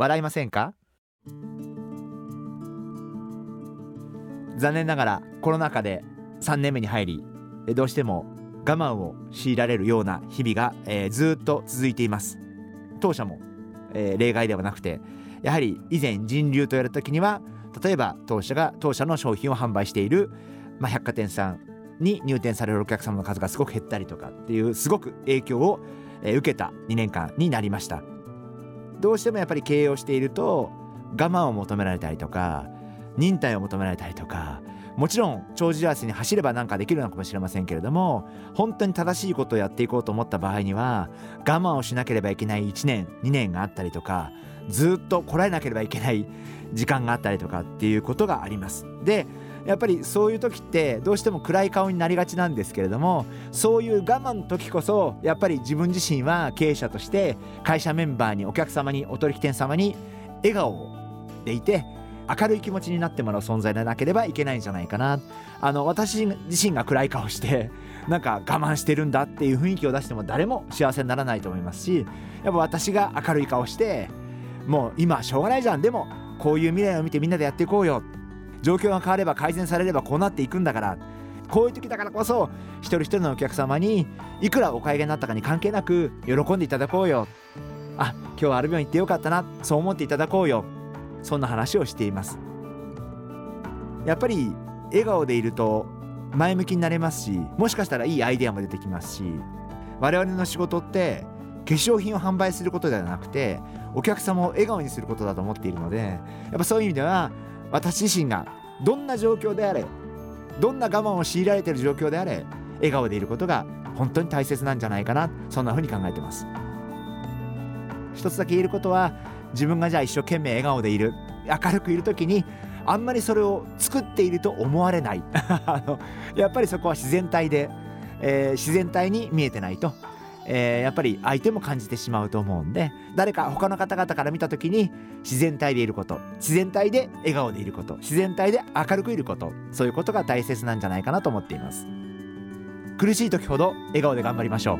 笑いませんか？残念ながらコロナ禍で3年目に入りどうしても我慢を強いられるような日々が、えー、ずっと続いています。当社も、えー、例外ではなくてやはり以前人流とやるときには例えば当社が当社の商品を販売している、まあ、百貨店さんに入店されるお客様の数がすごく減ったりとかっていうすごく影響を、受けた2年間になりました。どうしてもやっぱり経営をしていると我慢を求められたりとか忍耐を求められたりとかもちろん長寿足に走ればなんかできるのかもしれませんけれども本当に正しいことをやっていこうと思った場合には我慢をしなければいけない1年2年があったりとかずっとこらえなければいけない時間があったりとかっていうことがあります。でやっぱりそういう時ってどうしても暗い顔になりがちなんですけれどもそういう我慢の時こそやっぱり自分自身は経営者として会社メンバーにお客様にお取引店様に笑顔でいて明るい気持ちになってもらう存在でなければいけないんじゃないかな。あの私自身が暗い顔してなんか我慢してるんだっていう雰囲気を出しても誰も幸せにならないと思いますしやっぱ私が明るい顔してもう今しょうがないじゃん。でもこういう未来を見てみんなでやっていこうよ。状況が変われば改善されればこうなっていくんだから。こういう時だからこそ一人一人のお客様にいくらお買い上げになったかに関係なく喜んでいただこうよ。あ今日はアルビオン行ってよかったなそう思っていただこうよ。そんな話をしています。やっぱり笑顔でいると前向きになれますしもしかしたらいいアイデアも出てきますし我々の仕事って化粧品を販売することではなくてお客様を笑顔にすることだと思っているのでやっぱそういう意味では私自身がどんな状況であれどんな我慢を強いられている状況であれ笑顔でいることが本当に大切なんじゃないかなそんな風に考えてます。一つだけ言えることは自分がじゃあ一生懸命笑顔でいる明るくいる時にあんまりそれを作っていると思われない。あのやっぱりそこは自然体で、えー、自然体に見えてないと、えー、やっぱり相手も感じてしまうと思うんで誰か他の方々から見た時に自然体でいること自然体で笑顔でいること自然体で明るくいることそういうことが大切なんじゃないかなと思っています。苦しい時ほど笑顔で頑張りましょう。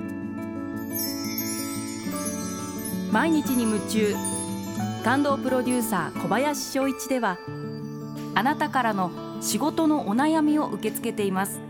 毎日に夢中。感動プロデューサー小林翔一ではあなたからの仕事のお悩みを受け付けています。